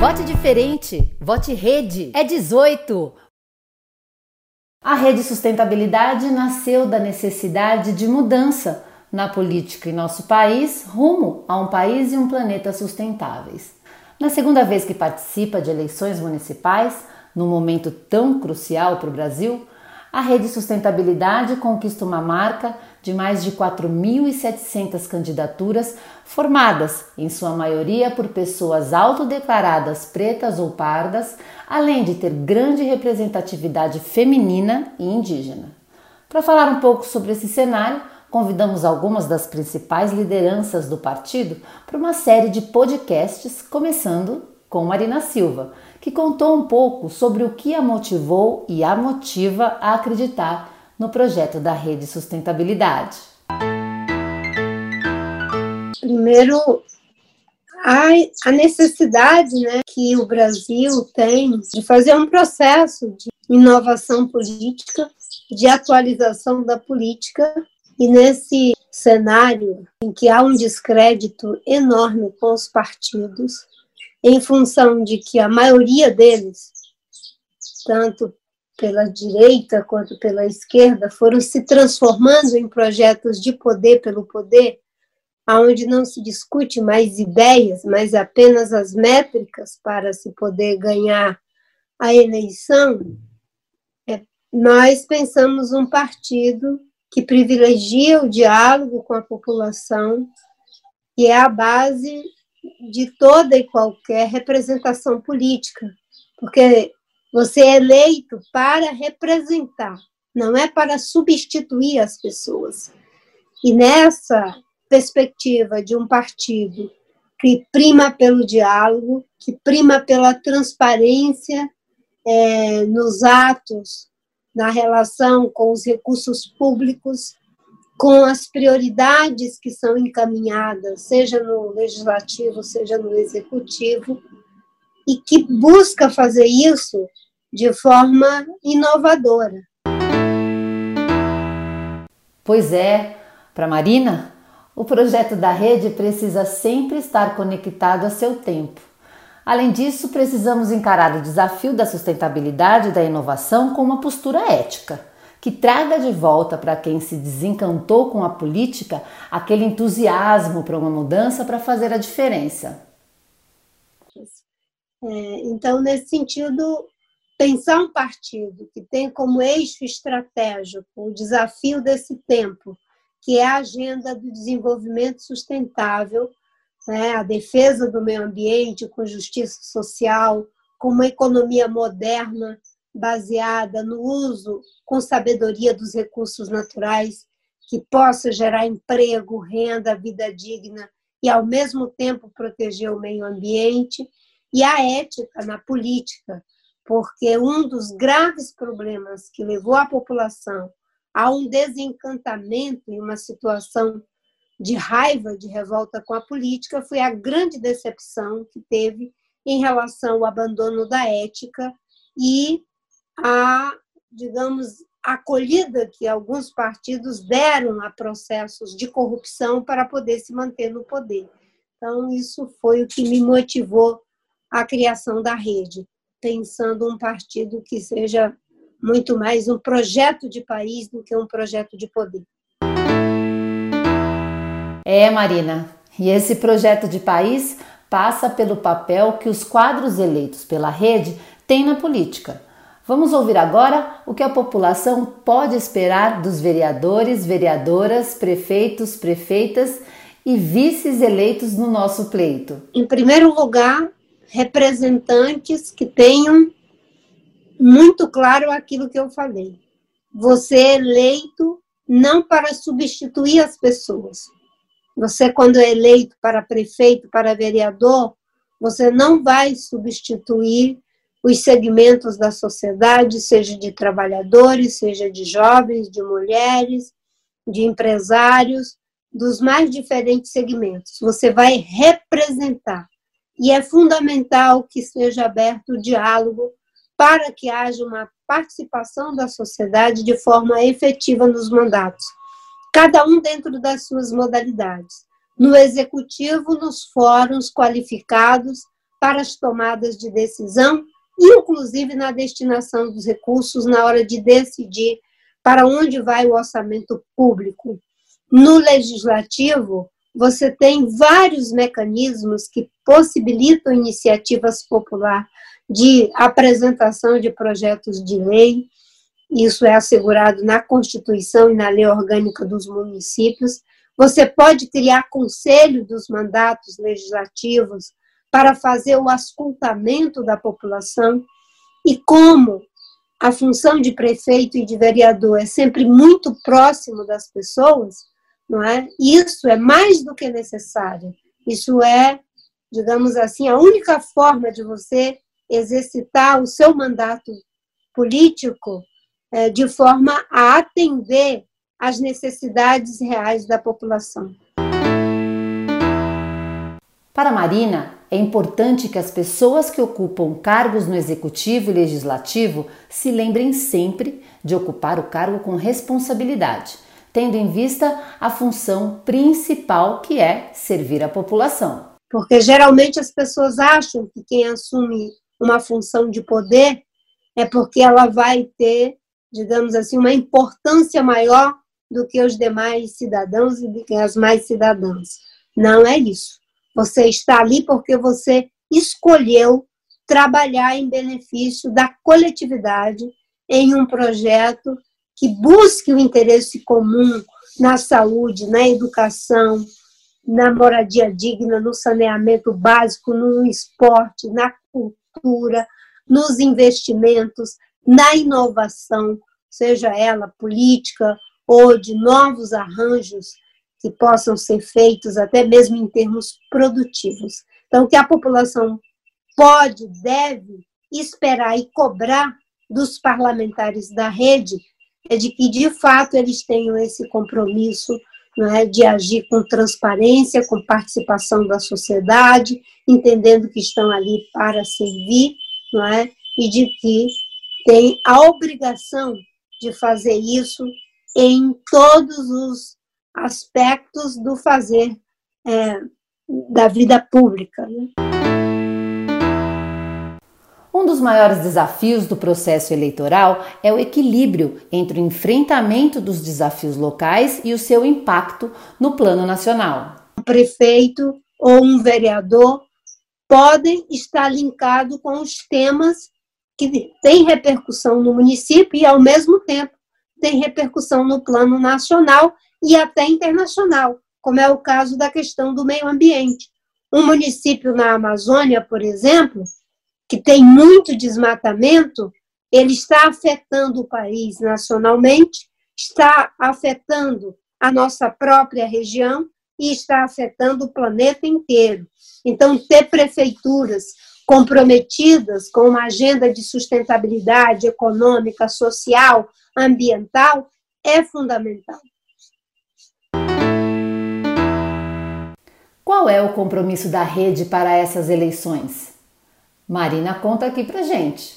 Vote diferente. Vote Rede. É 18. A Rede Sustentabilidade nasceu da necessidade de mudança na política em nosso país rumo a um país e um planeta sustentáveis. Na segunda vez que participa de eleições municipais, num momento tão crucial para o Brasil, a Rede Sustentabilidade conquista uma marca de mais de 4.700 candidaturas formadas, em sua maioria por pessoas autodeclaradas pretas ou pardas, além de ter grande representatividade feminina e indígena. Para falar um pouco sobre esse cenário, convidamos algumas das principais lideranças do partido para uma série de podcasts, começando com Marina Silva, que contou um pouco sobre o que a motivou e a motiva a acreditar no projeto da Rede Sustentabilidade. Primeiro, a necessidade né, que o Brasil tem de fazer um processo de inovação política, de atualização da política, e nesse cenário em que há um descrédito enorme com os partidos, em função de que a maioria deles, tanto pela direita quanto pela esquerda foram se transformando em projetos de poder pelo poder, aonde não se discute mais ideias, mas apenas as métricas para se poder ganhar a eleição, é, nós pensamos um partido que privilegia o diálogo com a população, que é a base de toda e qualquer representação política, porque você é eleito para representar, não é para substituir as pessoas. E nessa perspectiva de um partido que prima pelo diálogo, que prima pela transparência é, nos atos, na relação com os recursos públicos, com as prioridades que são encaminhadas, seja no legislativo, seja no executivo, e que busca fazer isso de forma inovadora. Pois é, para Marina, o projeto da rede precisa sempre estar conectado a seu tempo. Além disso, precisamos encarar o desafio da sustentabilidade e da inovação com uma postura ética, que traga de volta para quem se desencantou com a política aquele entusiasmo para uma mudança para fazer a diferença. É, então, nesse sentido, pensar um partido que tem como eixo estratégico o desafio desse tempo, que é a agenda do desenvolvimento sustentável, né, a defesa do meio ambiente com justiça social, com uma economia moderna baseada no uso com sabedoria dos recursos naturais, que possa gerar emprego, renda, vida digna e, ao mesmo tempo, proteger o meio ambiente e a ética na política, porque um dos graves problemas que levou a população a um desencantamento e uma situação de raiva, de revolta com a política, foi a grande decepção que teve em relação ao abandono da ética e a, digamos, acolhida que alguns partidos deram a processos de corrupção para poder se manter no poder. Então, isso foi o que me motivou a criação da rede, pensando um partido que seja muito mais um projeto de país do que um projeto de poder. É, Marina, e esse projeto de país passa pelo papel que os quadros eleitos pela rede têm na política. Vamos ouvir agora o que a população pode esperar dos vereadores, vereadoras, prefeitos, prefeitas e vices eleitos no nosso pleito. Em primeiro lugar, representantes que tenham muito claro aquilo que eu falei. Você é eleito não para substituir as pessoas. Você, quando é eleito para prefeito, para vereador, você não vai substituir os segmentos da sociedade, seja de trabalhadores, seja de jovens, de mulheres, de empresários, dos mais diferentes segmentos. Você vai representar e é fundamental que seja aberto o diálogo para que haja uma participação da sociedade de forma efetiva nos mandatos, cada um dentro das suas modalidades. No executivo, nos fóruns qualificados para as tomadas de decisão, inclusive na destinação dos recursos na hora de decidir para onde vai o orçamento público. No legislativo, você tem vários mecanismos que possibilitam iniciativas populares de apresentação de projetos de lei. Isso é assegurado na Constituição e na Lei Orgânica dos Municípios. Você pode criar conselho dos mandatos legislativos para fazer o ascultamento da população. E como a função de prefeito e de vereador é sempre muito próximo das pessoas, não é? Isso é mais do que necessário. Isso é, digamos assim, a única forma de você exercitar o seu mandato político é, de forma a atender às necessidades reais da população. Para Marina, é importante que as pessoas que ocupam cargos no executivo e legislativo se lembrem sempre de ocupar o cargo com responsabilidade tendo em vista a função principal que é servir a população. Porque geralmente as pessoas acham que quem assume uma função de poder é porque ela vai ter, digamos assim, uma importância maior do que os demais cidadãos e do que as mais cidadãs. Não é isso. Você está ali porque você escolheu trabalhar em benefício da coletividade em um projeto que busque o interesse comum na saúde, na educação, na moradia digna, no saneamento básico, no esporte, na cultura, nos investimentos, na inovação, seja ela política ou de novos arranjos que possam ser feitos até mesmo em termos produtivos. Então, o que a população pode, deve esperar e cobrar dos parlamentares da rede é de que, de fato, eles tenham esse compromisso é, de agir com transparência, com participação da sociedade, entendendo que estão ali para servir, não é? e de que tem a obrigação de fazer isso em todos os aspectos do fazer é, da vida pública. Né? Um dos maiores desafios do processo eleitoral é o equilíbrio entre o enfrentamento dos desafios locais e o seu impacto no plano nacional. Um prefeito ou um vereador podem estar linkados com os temas que têm repercussão no município e, ao mesmo tempo, têm repercussão no plano nacional e até internacional, como é o caso da questão do meio ambiente. Um município na Amazônia, por exemplo, que tem muito desmatamento, ele está afetando o país nacionalmente, está afetando a nossa própria região e está afetando o planeta inteiro. Então, ter prefeituras comprometidas com uma agenda de sustentabilidade econômica, social, ambiental é fundamental. Qual é o compromisso da rede para essas eleições? Marina conta aqui pra gente.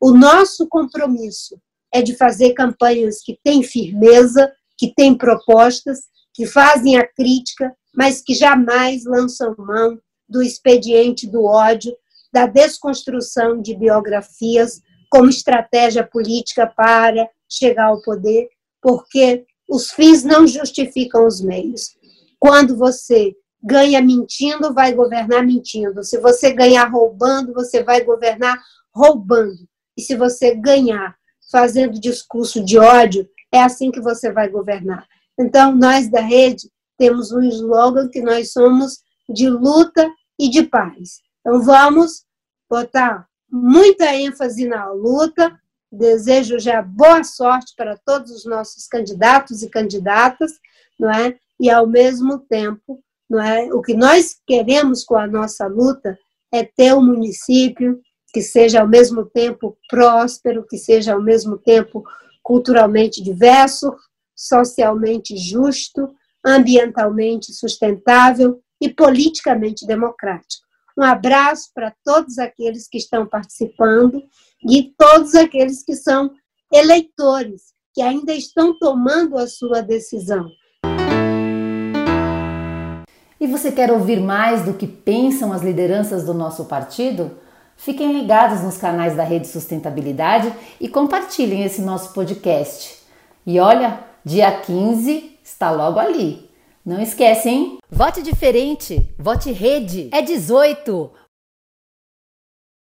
O nosso compromisso é de fazer campanhas que têm firmeza, que têm propostas, que fazem a crítica, mas que jamais lançam mão do expediente do ódio, da desconstrução de biografias como estratégia política para chegar ao poder, porque os fins não justificam os meios. Quando você ganha mentindo, vai governar mentindo. Se você ganhar roubando, você vai governar roubando. E se você ganhar fazendo discurso de ódio, é assim que você vai governar. Então, nós da rede temos um slogan que nós somos de luta e de paz. Então, vamos botar muita ênfase na luta. Desejo já boa sorte para todos os nossos candidatos e candidatas, não é? E ao mesmo tempo não é? O que nós queremos com a nossa luta é ter um município que seja ao mesmo tempo próspero, que seja ao mesmo tempo culturalmente diverso, socialmente justo, ambientalmente sustentável e politicamente democrático. Um abraço para todos aqueles que estão participando e todos aqueles que são eleitores, que ainda estão tomando a sua decisão. E você quer ouvir mais do que pensam as lideranças do nosso partido? Fiquem ligados nos canais da Rede Sustentabilidade e compartilhem esse nosso podcast. E olha, dia 15 está logo ali. Não esquece, hein? Vote diferente, vote rede. É 18.